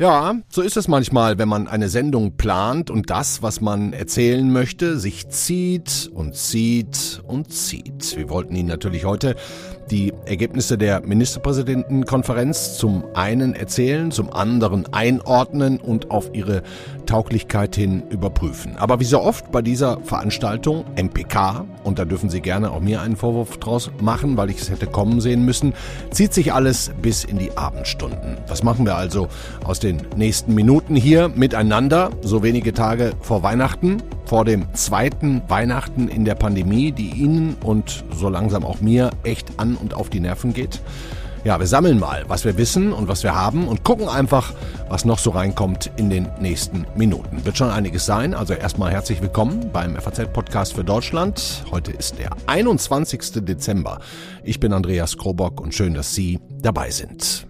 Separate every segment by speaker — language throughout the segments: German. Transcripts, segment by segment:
Speaker 1: Ja, so ist es manchmal, wenn man eine Sendung plant und das, was man erzählen möchte, sich zieht und zieht und zieht. Wir wollten Ihnen natürlich heute die Ergebnisse der Ministerpräsidentenkonferenz zum einen erzählen, zum anderen einordnen und auf ihre Tauglichkeit hin überprüfen. Aber wie so oft bei dieser Veranstaltung, MPK, und da dürfen Sie gerne auch mir einen Vorwurf draus machen, weil ich es hätte kommen sehen müssen, zieht sich alles bis in die Abendstunden. Was machen wir also aus den nächsten Minuten hier miteinander, so wenige Tage vor Weihnachten, vor dem zweiten Weihnachten in der Pandemie, die Ihnen und so langsam auch mir echt an und auf die Nerven geht? Ja, wir sammeln mal, was wir wissen und was wir haben und gucken einfach, was noch so reinkommt in den nächsten Minuten. Wird schon einiges sein, also erstmal herzlich willkommen beim FAZ-Podcast für Deutschland. Heute ist der 21. Dezember. Ich bin Andreas Krobock und schön, dass Sie dabei sind.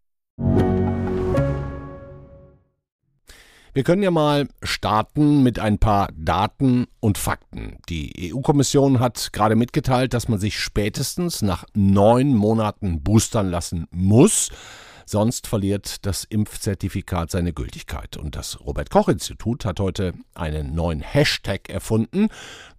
Speaker 1: Wir können ja mal starten mit ein paar Daten und Fakten. Die EU-Kommission hat gerade mitgeteilt, dass man sich spätestens nach neun Monaten boostern lassen muss. Sonst verliert das Impfzertifikat seine Gültigkeit. Und das Robert Koch Institut hat heute einen neuen Hashtag erfunden.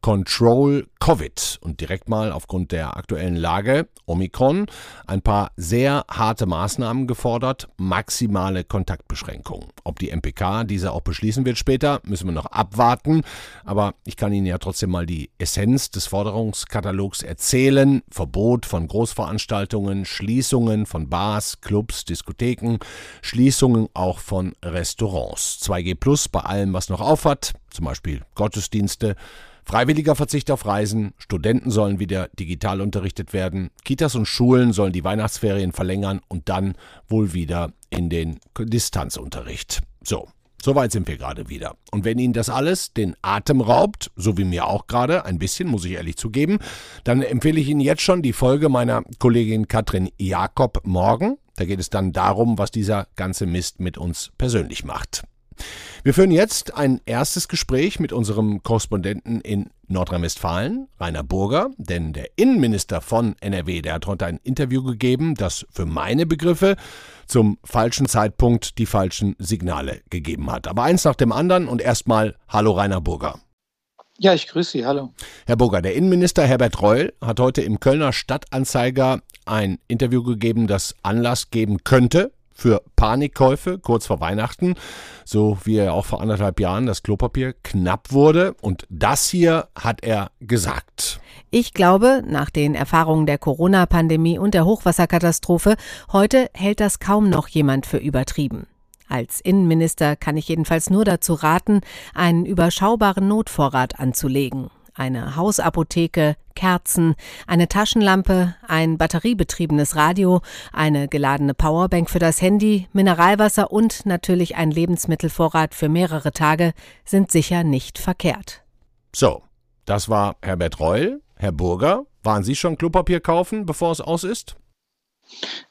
Speaker 1: Control Covid und direkt mal aufgrund der aktuellen Lage Omikron ein paar sehr harte Maßnahmen gefordert, maximale Kontaktbeschränkungen. Ob die MPK diese auch beschließen wird später, müssen wir noch abwarten, aber ich kann Ihnen ja trotzdem mal die Essenz des Forderungskatalogs erzählen. Verbot von Großveranstaltungen, Schließungen von Bars, Clubs, Diskotheken, Schließungen auch von Restaurants. 2G Plus bei allem, was noch aufhat, zum Beispiel Gottesdienste, Freiwilliger Verzicht auf Reisen, Studenten sollen wieder digital unterrichtet werden, Kitas und Schulen sollen die Weihnachtsferien verlängern und dann wohl wieder in den Distanzunterricht. So, Soweit sind wir gerade wieder. Und wenn Ihnen das alles den Atem raubt, so wie mir auch gerade, ein bisschen, muss ich ehrlich zugeben, dann empfehle ich Ihnen jetzt schon die Folge meiner Kollegin Katrin Jakob morgen. Da geht es dann darum, was dieser ganze Mist mit uns persönlich macht. Wir führen jetzt ein erstes Gespräch mit unserem Korrespondenten in Nordrhein-Westfalen, Rainer Burger, denn der Innenminister von NRW, der hat heute ein Interview gegeben, das für meine Begriffe zum falschen Zeitpunkt die falschen Signale gegeben hat. Aber eins nach dem anderen und erstmal Hallo Rainer Burger.
Speaker 2: Ja, ich grüße Sie. Hallo.
Speaker 1: Herr Burger, der Innenminister Herbert Reul hat heute im Kölner Stadtanzeiger ein Interview gegeben, das Anlass geben könnte für Panikkäufe kurz vor Weihnachten, so wie er auch vor anderthalb Jahren das Klopapier knapp wurde. Und das hier hat er gesagt.
Speaker 3: Ich glaube, nach den Erfahrungen der Corona-Pandemie und der Hochwasserkatastrophe, heute hält das kaum noch jemand für übertrieben. Als Innenminister kann ich jedenfalls nur dazu raten, einen überschaubaren Notvorrat anzulegen eine Hausapotheke, Kerzen, eine Taschenlampe, ein batteriebetriebenes Radio, eine geladene Powerbank für das Handy, Mineralwasser und natürlich ein Lebensmittelvorrat für mehrere Tage sind sicher nicht verkehrt.
Speaker 1: So, das war Herbert Reul. Herr Burger, waren Sie schon Klopapier kaufen, bevor es aus ist?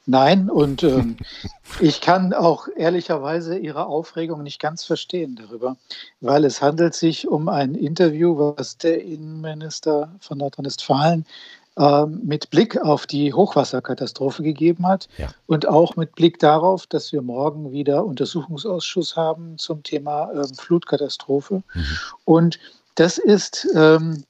Speaker 2: Nein, und ähm, ich kann auch ehrlicherweise Ihre Aufregung nicht ganz verstehen darüber, weil es handelt sich um ein Interview, was der Innenminister von Nordrhein-Westfalen äh, mit Blick auf die Hochwasserkatastrophe gegeben hat ja. und auch mit Blick darauf, dass wir morgen wieder Untersuchungsausschuss haben zum Thema äh, Flutkatastrophe. Mhm. Und das ist ähm,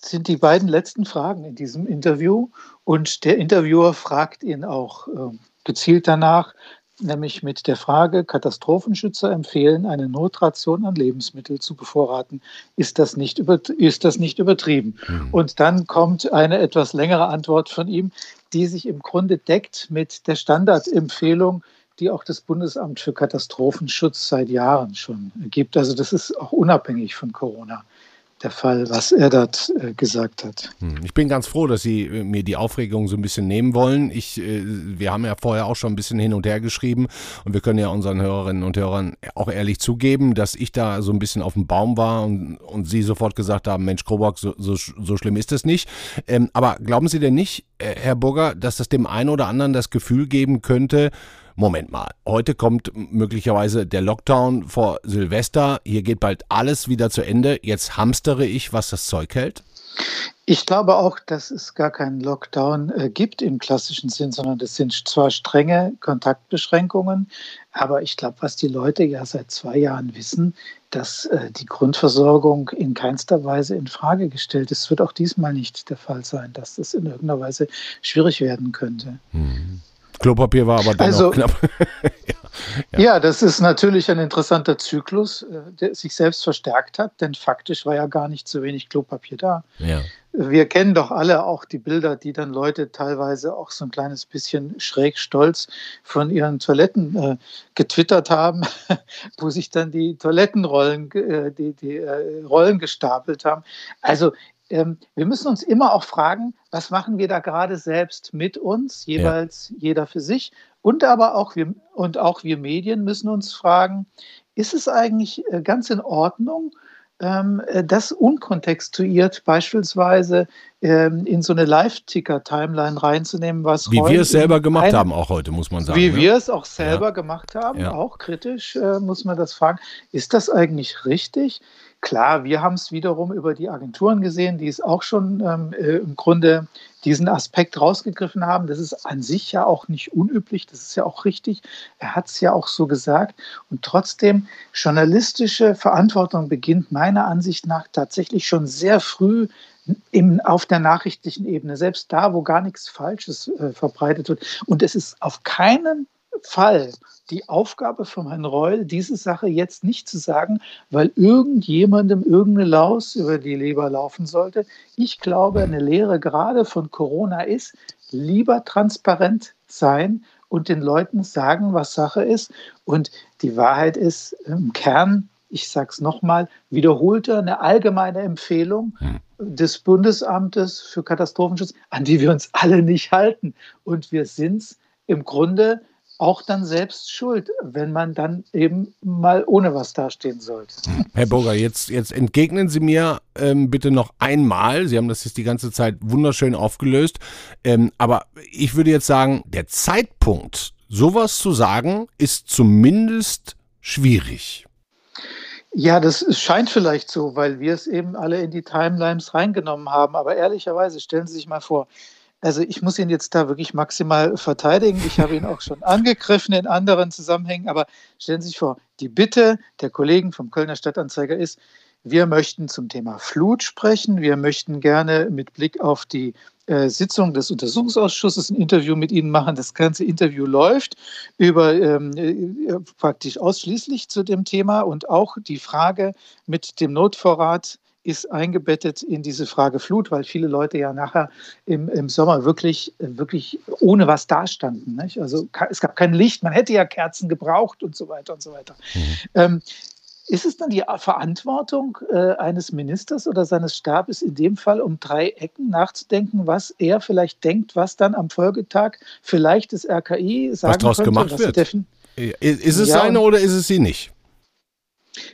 Speaker 2: sind die beiden letzten Fragen in diesem Interview. Und der Interviewer fragt ihn auch äh, gezielt danach, nämlich mit der Frage, Katastrophenschützer empfehlen, eine Notration an Lebensmitteln zu bevorraten. Ist das nicht, über, ist das nicht übertrieben? Mhm. Und dann kommt eine etwas längere Antwort von ihm, die sich im Grunde deckt mit der Standardempfehlung, die auch das Bundesamt für Katastrophenschutz seit Jahren schon gibt. Also das ist auch unabhängig von Corona. Der Fall, was er dort äh, gesagt hat.
Speaker 1: Hm, ich bin ganz froh, dass Sie äh, mir die Aufregung so ein bisschen nehmen wollen. Ich, äh, wir haben ja vorher auch schon ein bisschen hin und her geschrieben und wir können ja unseren Hörerinnen und Hörern auch ehrlich zugeben, dass ich da so ein bisschen auf dem Baum war und, und Sie sofort gesagt haben, Mensch, Krobock, so, so, so schlimm ist es nicht. Ähm, aber glauben Sie denn nicht, Herr Burger, dass das dem einen oder anderen das Gefühl geben könnte, Moment mal, heute kommt möglicherweise der Lockdown vor Silvester, hier geht bald alles wieder zu Ende, jetzt hamstere ich, was das Zeug hält?
Speaker 2: Ich glaube auch, dass es gar keinen Lockdown äh, gibt im klassischen Sinn, sondern das sind zwar strenge Kontaktbeschränkungen, aber ich glaube, was die Leute ja seit zwei Jahren wissen, dass äh, die Grundversorgung in keinster Weise in Frage gestellt ist. Es wird auch diesmal nicht der Fall sein, dass das in irgendeiner Weise schwierig werden könnte.
Speaker 1: Mhm. Klopapier war aber dennoch also, knapp.
Speaker 2: ja, ja. das ist natürlich ein interessanter Zyklus, äh, der sich selbst verstärkt hat, denn faktisch war ja gar nicht so wenig Klopapier da. Ja. Wir kennen doch alle auch die Bilder, die dann Leute teilweise auch so ein kleines bisschen schräg stolz von ihren Toiletten äh, getwittert haben, wo sich dann die Toilettenrollen, äh, die, die äh, Rollen gestapelt haben. Also ähm, wir müssen uns immer auch fragen, was machen wir da gerade selbst mit uns, jeweils ja. jeder für sich. Und aber auch wir, und auch wir Medien müssen uns fragen, ist es eigentlich äh, ganz in Ordnung, ähm, äh, das unkontextuiert beispielsweise ähm, in so eine Live-Ticker-Timeline reinzunehmen, was
Speaker 1: Wie wir es selber gemacht haben, auch heute, muss man sagen.
Speaker 2: Wie ne? wir es auch selber ja. gemacht haben, ja. auch kritisch äh, muss man das fragen. Ist das eigentlich richtig? Klar, wir haben es wiederum über die Agenturen gesehen, die es auch schon ähm, äh, im Grunde diesen Aspekt rausgegriffen haben. Das ist an sich ja auch nicht unüblich, das ist ja auch richtig. Er hat es ja auch so gesagt. Und trotzdem, journalistische Verantwortung beginnt meiner Ansicht nach tatsächlich schon sehr früh im, auf der nachrichtlichen Ebene, selbst da, wo gar nichts Falsches äh, verbreitet wird. Und es ist auf keinen Fall die Aufgabe von Herrn Reul, diese Sache jetzt nicht zu sagen, weil irgendjemandem irgendeine Laus über die Leber laufen sollte. Ich glaube, eine Lehre gerade von Corona ist, lieber transparent sein und den Leuten sagen, was Sache ist. Und die Wahrheit ist im Kern, ich sage es nochmal, wiederholte eine allgemeine Empfehlung des Bundesamtes für Katastrophenschutz, an die wir uns alle nicht halten. Und wir sind es im Grunde auch dann selbst schuld, wenn man dann eben mal ohne was dastehen sollte.
Speaker 1: Herr Burger, jetzt, jetzt entgegnen Sie mir ähm, bitte noch einmal, Sie haben das jetzt die ganze Zeit wunderschön aufgelöst, ähm, aber ich würde jetzt sagen, der Zeitpunkt, sowas zu sagen, ist zumindest schwierig.
Speaker 2: Ja, das scheint vielleicht so, weil wir es eben alle in die Timelines reingenommen haben. Aber ehrlicherweise stellen Sie sich mal vor, also ich muss ihn jetzt da wirklich maximal verteidigen. Ich habe ihn auch schon angegriffen in anderen Zusammenhängen. Aber stellen Sie sich vor, die Bitte der Kollegen vom Kölner Stadtanzeiger ist, wir möchten zum Thema Flut sprechen. Wir möchten gerne mit Blick auf die äh, Sitzung des Untersuchungsausschusses ein Interview mit Ihnen machen. Das ganze Interview läuft über ähm, äh, praktisch ausschließlich zu dem Thema und auch die Frage mit dem Notvorrat ist eingebettet in diese Frage Flut, weil viele Leute ja nachher im, im Sommer wirklich, wirklich ohne was dastanden. Nicht? Also es gab kein Licht, man hätte ja Kerzen gebraucht und so weiter und so weiter. Mhm. Ähm, ist es dann die Verantwortung äh, eines Ministers oder seines Stabes in dem Fall, um drei Ecken nachzudenken, was er vielleicht denkt, was dann am Folgetag vielleicht das RKI sagen was könnte,
Speaker 1: gemacht wird? Ist es ja, seine oder ist es sie nicht?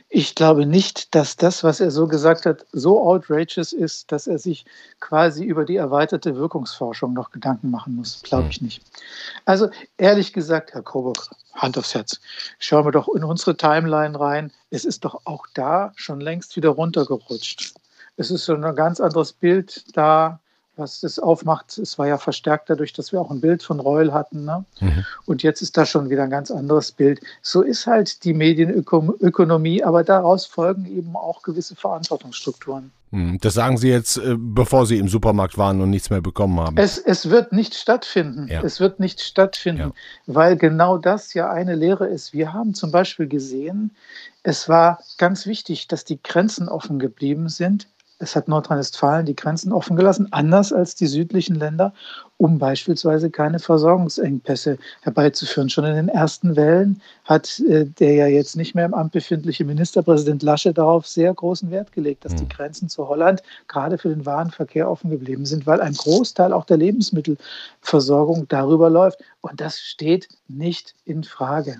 Speaker 2: Ich glaube nicht, dass das, was er so gesagt hat, so outrageous ist, dass er sich quasi über die erweiterte Wirkungsforschung noch Gedanken machen muss. Glaube ich hm. nicht. Also ehrlich gesagt, Herr Coburg, Hand aufs Herz, schauen wir doch in unsere Timeline rein. Es ist doch auch da schon längst wieder runtergerutscht. Es ist schon ein ganz anderes Bild da was das aufmacht. Es war ja verstärkt dadurch, dass wir auch ein Bild von Reul hatten. Ne? Mhm. Und jetzt ist da schon wieder ein ganz anderes Bild. So ist halt die Medienökonomie, aber daraus folgen eben auch gewisse Verantwortungsstrukturen.
Speaker 1: Mhm. Das sagen Sie jetzt, äh, bevor Sie im Supermarkt waren und nichts mehr bekommen haben.
Speaker 2: Es, es wird nicht stattfinden. Ja. Es wird nicht stattfinden, ja. weil genau das ja eine Lehre ist. Wir haben zum Beispiel gesehen, es war ganz wichtig, dass die Grenzen offen geblieben sind Es hat Nordrhein-Westfalen die Grenzen offen gelassen, anders als die südlichen Länder, um beispielsweise keine Versorgungsengpässe herbeizuführen. Schon in den ersten Wellen hat äh, der ja jetzt nicht mehr im Amt befindliche Ministerpräsident Lasche darauf sehr großen Wert gelegt, dass die hm. Grenzen zu Holland gerade für den Warenverkehr offen geblieben sind, weil ein Großteil auch der Lebensmittelversorgung darüber läuft. Und das steht nicht in Frage.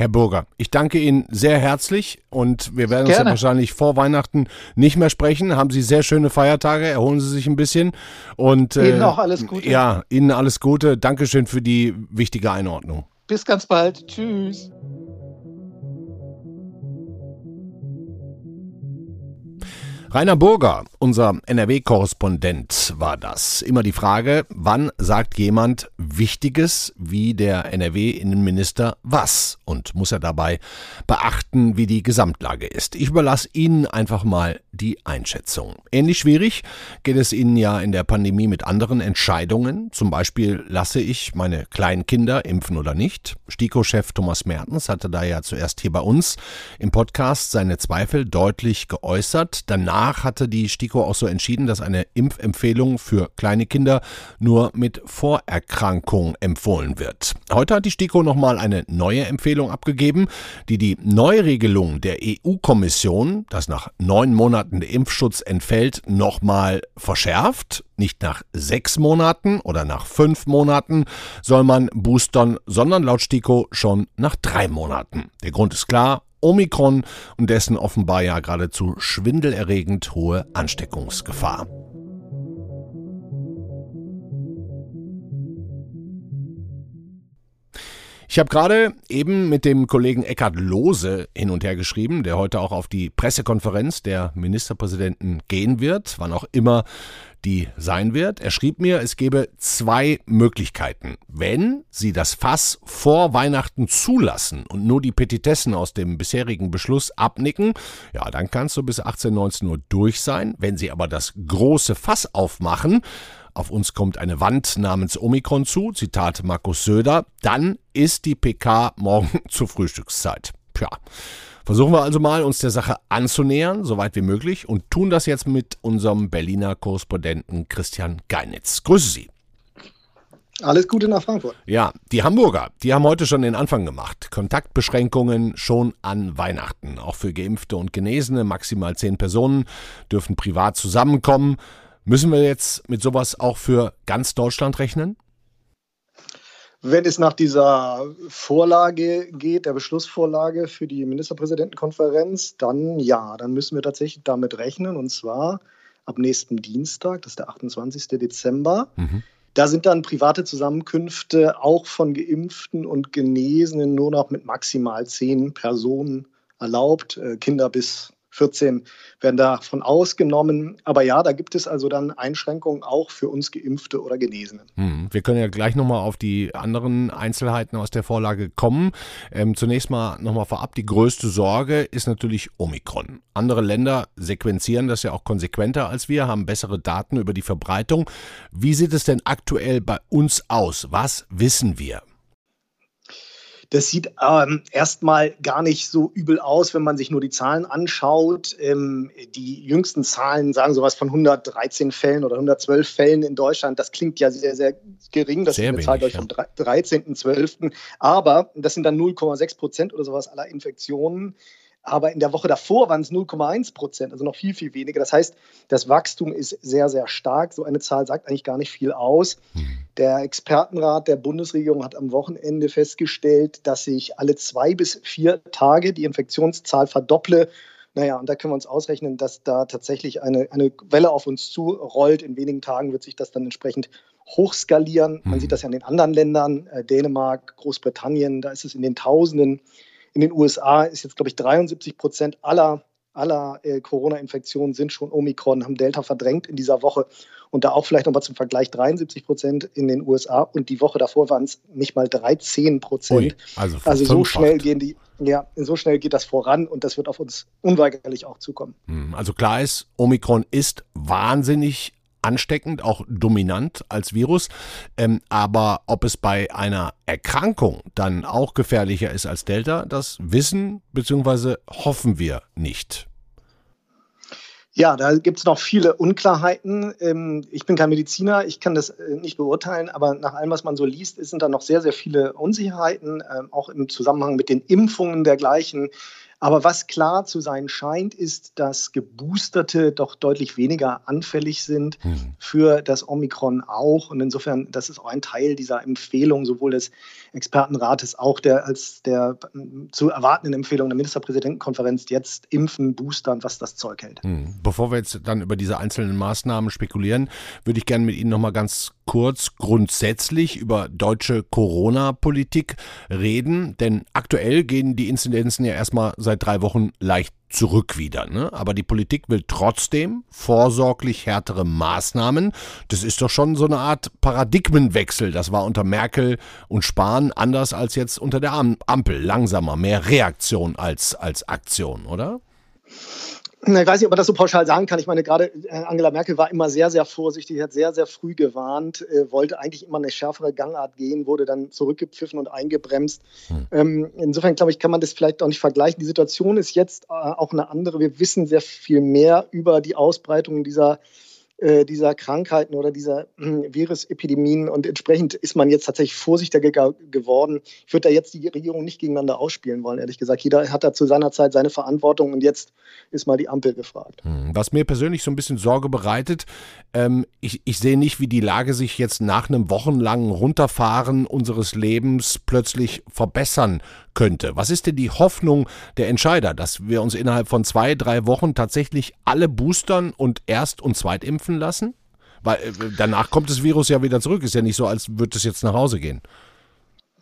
Speaker 1: Herr Burger, ich danke Ihnen sehr herzlich und wir werden Gerne. uns ja wahrscheinlich vor Weihnachten nicht mehr sprechen. Haben Sie sehr schöne Feiertage, erholen Sie sich ein bisschen und
Speaker 2: äh, Ihnen auch alles Gute.
Speaker 1: Ja, Ihnen alles Gute. Dankeschön für die wichtige Einordnung.
Speaker 2: Bis ganz bald. Tschüss.
Speaker 1: Rainer Burger, unser NRW-Korrespondent, war das. Immer die Frage, wann sagt jemand Wichtiges wie der NRW-Innenminister was? Und muss er dabei beachten, wie die Gesamtlage ist? Ich überlasse Ihnen einfach mal die Einschätzung. Ähnlich schwierig geht es Ihnen ja in der Pandemie mit anderen Entscheidungen. Zum Beispiel lasse ich meine kleinen Kinder impfen oder nicht. STIKO-Chef Thomas Mertens hatte da ja zuerst hier bei uns im Podcast seine Zweifel deutlich geäußert. Danach Danach hatte die STIKO auch so entschieden, dass eine Impfempfehlung für kleine Kinder nur mit Vorerkrankung empfohlen wird. Heute hat die STIKO nochmal eine neue Empfehlung abgegeben, die die Neuregelung der EU-Kommission, dass nach neun Monaten der Impfschutz entfällt, nochmal verschärft. Nicht nach sechs Monaten oder nach fünf Monaten soll man boostern, sondern laut STIKO schon nach drei Monaten. Der Grund ist klar, Omikron und dessen offenbar ja geradezu schwindelerregend hohe Ansteckungsgefahr. Ich habe gerade eben mit dem Kollegen Eckhard Lohse hin und her geschrieben, der heute auch auf die Pressekonferenz der Ministerpräsidenten gehen wird, wann auch immer die sein wird. Er schrieb mir, es gebe zwei Möglichkeiten. Wenn Sie das Fass vor Weihnachten zulassen und nur die Petitessen aus dem bisherigen Beschluss abnicken, ja, dann kannst du bis 18, 19 Uhr durch sein. Wenn Sie aber das große Fass aufmachen, auf uns kommt eine Wand namens Omikron zu, Zitat Markus Söder, dann ist die PK morgen zur Frühstückszeit. Tja. Versuchen wir also mal, uns der Sache anzunähern, soweit wie möglich, und tun das jetzt mit unserem Berliner Korrespondenten Christian Geinitz. Grüße Sie.
Speaker 4: Alles Gute nach Frankfurt.
Speaker 1: Ja, die Hamburger, die haben heute schon den Anfang gemacht. Kontaktbeschränkungen schon an Weihnachten. Auch für Geimpfte und Genesene, maximal zehn Personen, dürfen privat zusammenkommen. Müssen wir jetzt mit sowas auch für ganz Deutschland rechnen?
Speaker 4: Wenn es nach dieser Vorlage geht, der Beschlussvorlage für die Ministerpräsidentenkonferenz, dann ja, dann müssen wir tatsächlich damit rechnen und zwar ab nächsten Dienstag, das ist der 28. Dezember. Mhm. Da sind dann private Zusammenkünfte auch von Geimpften und Genesenen nur noch mit maximal zehn Personen erlaubt, äh, Kinder bis 14 werden davon ausgenommen. Aber ja, da gibt es also dann Einschränkungen auch für uns Geimpfte oder Genesene.
Speaker 1: Hm, wir können ja gleich nochmal auf die anderen Einzelheiten aus der Vorlage kommen. Ähm, zunächst mal nochmal vorab, die größte Sorge ist natürlich Omikron. Andere Länder sequenzieren das ja auch konsequenter als wir, haben bessere Daten über die Verbreitung. Wie sieht es denn aktuell bei uns aus? Was wissen wir?
Speaker 4: Das sieht ähm, erstmal gar nicht so übel aus, wenn man sich nur die Zahlen anschaut. Ähm, die jüngsten Zahlen sagen sowas von 113 Fällen oder 112 Fällen in Deutschland. Das klingt ja sehr, sehr gering. Das sehr ist eine Zahl ja. vom 13.12. Aber das sind dann 0,6 Prozent oder sowas aller Infektionen. Aber in der Woche davor waren es 0,1 Prozent, also noch viel, viel weniger. Das heißt, das Wachstum ist sehr, sehr stark. So eine Zahl sagt eigentlich gar nicht viel aus. Mhm. Der Expertenrat der Bundesregierung hat am Wochenende festgestellt, dass sich alle zwei bis vier Tage die Infektionszahl verdopple. Naja, und da können wir uns ausrechnen, dass da tatsächlich eine, eine Welle auf uns zurollt. In wenigen Tagen wird sich das dann entsprechend hochskalieren. Man mhm. sieht das ja in den anderen Ländern, äh, Dänemark, Großbritannien, da ist es in den Tausenden. In den USA ist jetzt, glaube ich, 73 Prozent aller, aller äh, Corona-Infektionen sind schon Omikron, haben Delta verdrängt in dieser Woche. Und da auch vielleicht nochmal zum Vergleich 73 Prozent in den USA und die Woche davor waren es nicht mal 13 Prozent. Also, also so schnell gehen die, ja, so schnell geht das voran und das wird auf uns unweigerlich auch zukommen.
Speaker 1: Hm, also klar ist, Omikron ist wahnsinnig ansteckend, auch dominant als Virus. Ähm, aber ob es bei einer Erkrankung dann auch gefährlicher ist als Delta, das wissen bzw. hoffen wir nicht.
Speaker 4: Ja, da gibt es noch viele Unklarheiten. Ähm, ich bin kein Mediziner, ich kann das äh, nicht beurteilen, aber nach allem, was man so liest, sind da noch sehr, sehr viele Unsicherheiten, ähm, auch im Zusammenhang mit den Impfungen dergleichen. Aber was klar zu sein scheint, ist, dass Geboosterte doch deutlich weniger anfällig sind mhm. für das Omikron auch. Und insofern, das ist auch ein Teil dieser Empfehlung, sowohl des Expertenrates auch der, als der zu erwartenden Empfehlung der Ministerpräsidentenkonferenz jetzt impfen, boostern, was das Zeug hält.
Speaker 1: Mhm. Bevor wir jetzt dann über diese einzelnen Maßnahmen spekulieren, würde ich gerne mit Ihnen noch mal ganz kurz grundsätzlich über deutsche Corona-Politik reden, denn aktuell gehen die Inzidenzen ja erstmal seit drei Wochen leicht zurück wieder. Ne? Aber die Politik will trotzdem vorsorglich härtere Maßnahmen. Das ist doch schon so eine Art Paradigmenwechsel. Das war unter Merkel und Spahn anders als jetzt unter der Ampel. Langsamer, mehr Reaktion als, als Aktion, oder?
Speaker 4: Ich weiß nicht, ob man das so pauschal sagen kann. Ich meine, gerade äh, Angela Merkel war immer sehr, sehr vorsichtig, hat sehr, sehr früh gewarnt, äh, wollte eigentlich immer eine schärfere Gangart gehen, wurde dann zurückgepfiffen und eingebremst. Hm. Ähm, insofern, glaube ich, kann man das vielleicht auch nicht vergleichen. Die Situation ist jetzt äh, auch eine andere. Wir wissen sehr viel mehr über die Ausbreitung dieser äh, dieser Krankheiten oder dieser äh, Virusepidemien und entsprechend ist man jetzt tatsächlich vorsichtiger geworden. Ich würde da jetzt die Regierung nicht gegeneinander ausspielen wollen, ehrlich gesagt. Jeder hat da zu seiner Zeit seine Verantwortung und jetzt ist mal die Ampel gefragt.
Speaker 1: Hm, was mir persönlich so ein bisschen Sorge bereitet, ähm, ich, ich sehe nicht, wie die Lage sich jetzt nach einem wochenlangen Runterfahren unseres Lebens plötzlich verbessern könnte. Was ist denn die Hoffnung der Entscheider, dass wir uns innerhalb von zwei, drei Wochen tatsächlich alle boostern und Erst- und Zweitimpfen lassen? Weil äh, danach kommt das Virus ja wieder zurück. Ist ja nicht so, als würde es jetzt nach Hause gehen.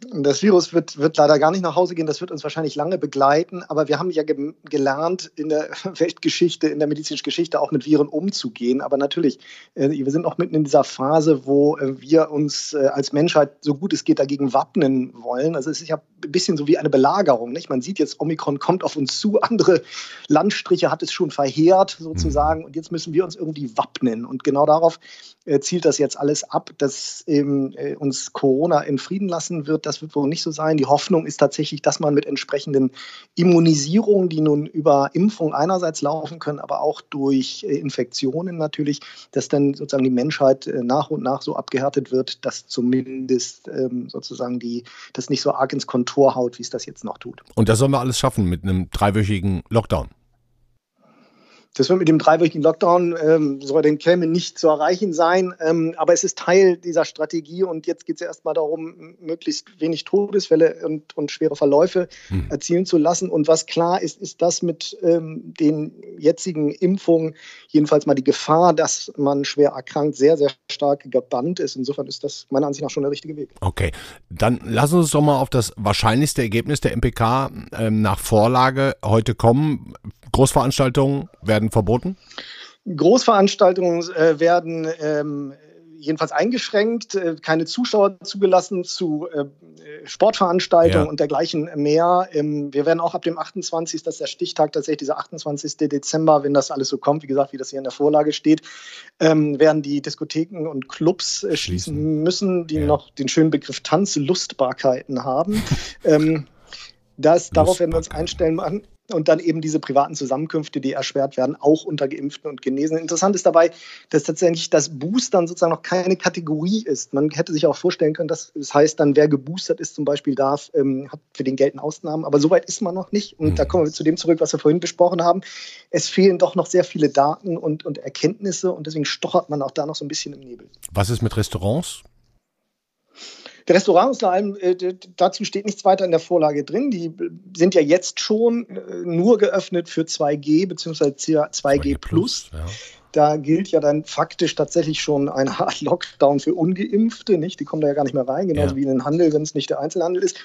Speaker 4: Das Virus wird, wird leider gar nicht nach Hause gehen, das wird uns wahrscheinlich lange begleiten, aber wir haben ja ge gelernt, in der Weltgeschichte, in der medizinischen Geschichte auch mit Viren umzugehen. Aber natürlich, äh, wir sind noch mitten in dieser Phase, wo äh, wir uns äh, als Menschheit so gut es geht dagegen wappnen wollen. Also es ist ja ein bisschen so wie eine Belagerung. Nicht? Man sieht jetzt, Omikron kommt auf uns zu, andere Landstriche hat es schon verheert sozusagen und jetzt müssen wir uns irgendwie wappnen. Und genau darauf äh, zielt das jetzt alles ab, dass ähm, uns Corona in Frieden lassen wird das wird wohl nicht so sein. Die Hoffnung ist tatsächlich, dass man mit entsprechenden Immunisierungen, die nun über Impfung einerseits laufen können, aber auch durch äh, Infektionen natürlich, dass dann sozusagen die Menschheit äh, nach und nach so abgehärtet wird, dass zumindest ähm, sozusagen die, das nicht so arg ins Kontor haut, wie es das jetzt noch tut.
Speaker 1: Und das sollen wir alles schaffen mit einem dreiwöchigen Lockdown.
Speaker 4: Das wird mit dem dreiwöchigen Lockdown, ähm, soll den käme nicht zu erreichen sein. Ähm, aber es ist Teil dieser Strategie und jetzt geht es ja erstmal darum, möglichst wenig Todesfälle und, und schwere Verläufe hm. erzielen zu lassen. Und was klar ist, ist, dass mit ähm, den jetzigen Impfungen jedenfalls mal die Gefahr, dass man schwer erkrankt, sehr, sehr stark gebannt ist. Insofern ist das meiner Ansicht nach schon der richtige Weg.
Speaker 1: Okay, dann lassen Sie uns doch mal auf das wahrscheinlichste Ergebnis der MPK ähm, nach Vorlage heute kommen. Großveranstaltungen werden verboten?
Speaker 4: Großveranstaltungen äh, werden ähm, jedenfalls eingeschränkt, äh, keine Zuschauer zugelassen zu äh, Sportveranstaltungen ja. und dergleichen mehr. Ähm, wir werden auch ab dem 28., das ist der Stichtag tatsächlich, dieser 28. Dezember, wenn das alles so kommt, wie gesagt, wie das hier in der Vorlage steht, ähm, werden die Diskotheken und Clubs äh, schließen müssen, die ja. noch den schönen Begriff Tanzlustbarkeiten haben. ähm, das, darauf werden wir uns einstellen und dann eben diese privaten Zusammenkünfte, die erschwert werden, auch unter Geimpften und Genesenen. Interessant ist dabei, dass tatsächlich das Boostern sozusagen noch keine Kategorie ist. Man hätte sich auch vorstellen können, dass das heißt dann, wer geboostert ist zum Beispiel darf, ähm, hat für den gelten Ausnahmen. Aber soweit ist man noch nicht. Und mhm. da kommen wir zu dem zurück, was wir vorhin besprochen haben. Es fehlen doch noch sehr viele Daten und, und Erkenntnisse und deswegen stochert man auch da noch so ein bisschen im Nebel.
Speaker 1: Was ist mit Restaurants?
Speaker 4: Der nach allem, äh, dazu steht nichts weiter in der Vorlage drin. Die sind ja jetzt schon äh, nur geöffnet für 2G bzw. 2G, 2G Plus. Ja. Da gilt ja dann faktisch tatsächlich schon ein Hard Lockdown für Ungeimpfte, nicht? Die kommen da ja gar nicht mehr rein, genauso ja. wie in den Handel, wenn es nicht der Einzelhandel ist.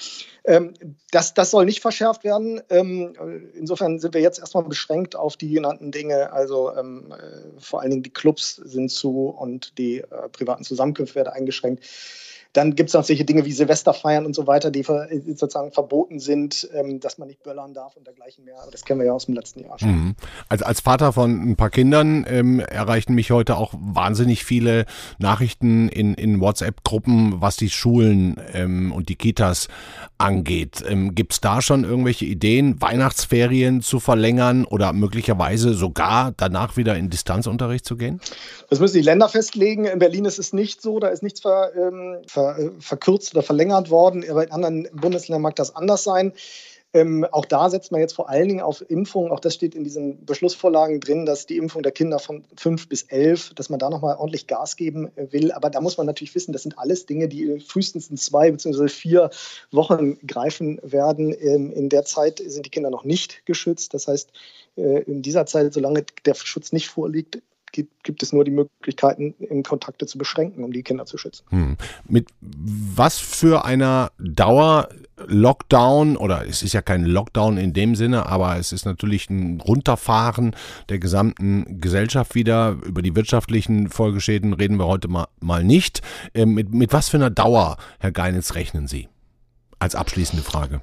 Speaker 4: Ähm, das, das soll nicht verschärft werden. Ähm, insofern sind wir jetzt erstmal beschränkt auf die genannten Dinge. Also ähm, äh, vor allen Dingen die Clubs sind zu und die äh, privaten Zusammenkünfte werden eingeschränkt. Dann gibt es noch solche Dinge wie Silvesterfeiern und so weiter, die sozusagen verboten sind, ähm, dass man nicht böllern darf und dergleichen mehr. Aber das kennen wir ja aus dem letzten Jahr schon. Mhm.
Speaker 1: Also als Vater von ein paar Kindern ähm, erreichen mich heute auch wahnsinnig viele Nachrichten in, in WhatsApp-Gruppen, was die Schulen ähm, und die Kitas angeht. Ähm, Gibt es da schon irgendwelche Ideen, Weihnachtsferien zu verlängern oder möglicherweise sogar danach wieder in Distanzunterricht zu gehen?
Speaker 4: Das müssen die Länder festlegen. In Berlin ist es nicht so, da ist nichts ver, ähm, ver, äh, verkürzt oder verlängert worden. Aber in anderen Bundesländern mag das anders sein. Ähm, auch da setzt man jetzt vor allen Dingen auf Impfungen. Auch das steht in diesen Beschlussvorlagen drin, dass die Impfung der Kinder von fünf bis elf, dass man da nochmal ordentlich Gas geben äh, will. Aber da muss man natürlich wissen, das sind alles Dinge, die frühestens in zwei bzw. vier Wochen greifen werden. Ähm, in der Zeit sind die Kinder noch nicht geschützt. Das heißt, äh, in dieser Zeit, solange der Schutz nicht vorliegt, gibt, gibt es nur die Möglichkeiten, Kontakte zu beschränken, um die Kinder zu schützen. Hm.
Speaker 1: Mit was für einer Dauer Lockdown oder es ist ja kein Lockdown in dem Sinne, aber es ist natürlich ein Runterfahren der gesamten Gesellschaft wieder. Über die wirtschaftlichen Folgeschäden reden wir heute mal, mal nicht. Ähm, mit, mit was für einer Dauer, Herr Geinitz, rechnen Sie? Als abschließende Frage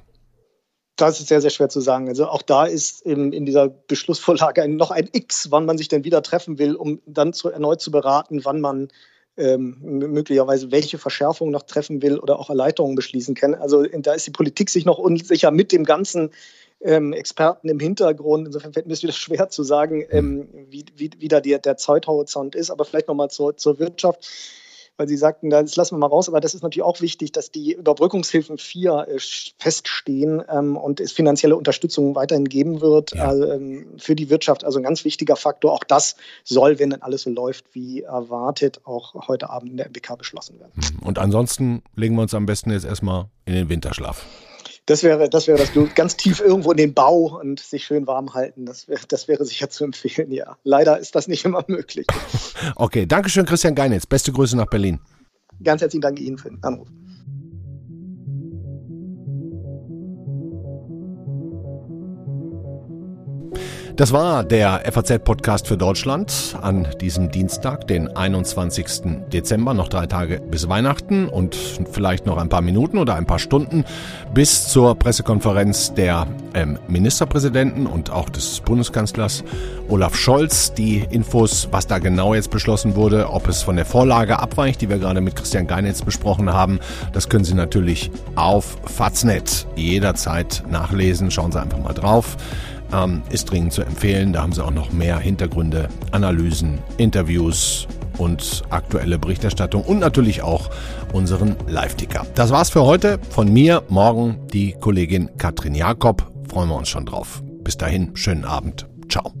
Speaker 4: das ist sehr, sehr schwer zu sagen. Also auch da ist in, in dieser Beschlussvorlage noch ein X, wann man sich denn wieder treffen will, um dann zu, erneut zu beraten, wann man ähm, möglicherweise welche Verschärfungen noch treffen will oder auch Erleichterungen beschließen kann. Also da ist die Politik sich noch unsicher mit dem ganzen ähm, Experten im Hintergrund. Insofern fällt mir es wieder schwer zu sagen, ähm, wie, wie, wie da die, der Zeithorizont ist. Aber vielleicht nochmal zur, zur Wirtschaft weil Sie sagten, das lassen wir mal raus, aber das ist natürlich auch wichtig, dass die Überbrückungshilfen 4 äh, feststehen ähm, und es finanzielle Unterstützung weiterhin geben wird ja. äh, für die Wirtschaft. Also ein ganz wichtiger Faktor. Auch das soll, wenn dann alles so läuft wie erwartet, auch heute Abend in der MBK beschlossen werden.
Speaker 1: Und ansonsten legen wir uns am besten jetzt erstmal in den Winterschlaf.
Speaker 4: Das wäre, das wäre das Blut. Ganz tief irgendwo in den Bau und sich schön warm halten. Das, wäre, das wäre sicher zu empfehlen, ja. Leider ist das nicht immer möglich.
Speaker 1: Okay, danke schön, Christian Geinitz. Beste Grüße nach Berlin.
Speaker 4: Ganz herzlichen Dank Ihnen für den Anruf.
Speaker 1: Das war der FAZ-Podcast für Deutschland an diesem Dienstag, den 21. Dezember, noch drei Tage bis Weihnachten und vielleicht noch ein paar Minuten oder ein paar Stunden bis zur Pressekonferenz der ähm, Ministerpräsidenten und auch des Bundeskanzlers Olaf Scholz. Die Infos, was da genau jetzt beschlossen wurde, ob es von der Vorlage abweicht, die wir gerade mit Christian Geinitz besprochen haben, das können Sie natürlich auf Faznet jederzeit nachlesen. Schauen Sie einfach mal drauf ähm, ist dringend zu empfehlen. Da haben sie auch noch mehr Hintergründe, Analysen, Interviews und aktuelle Berichterstattung und natürlich auch unseren Live-Ticker. Das war's für heute. Von mir morgen die Kollegin Katrin Jakob. Freuen wir uns schon drauf. Bis dahin, schönen Abend. Ciao.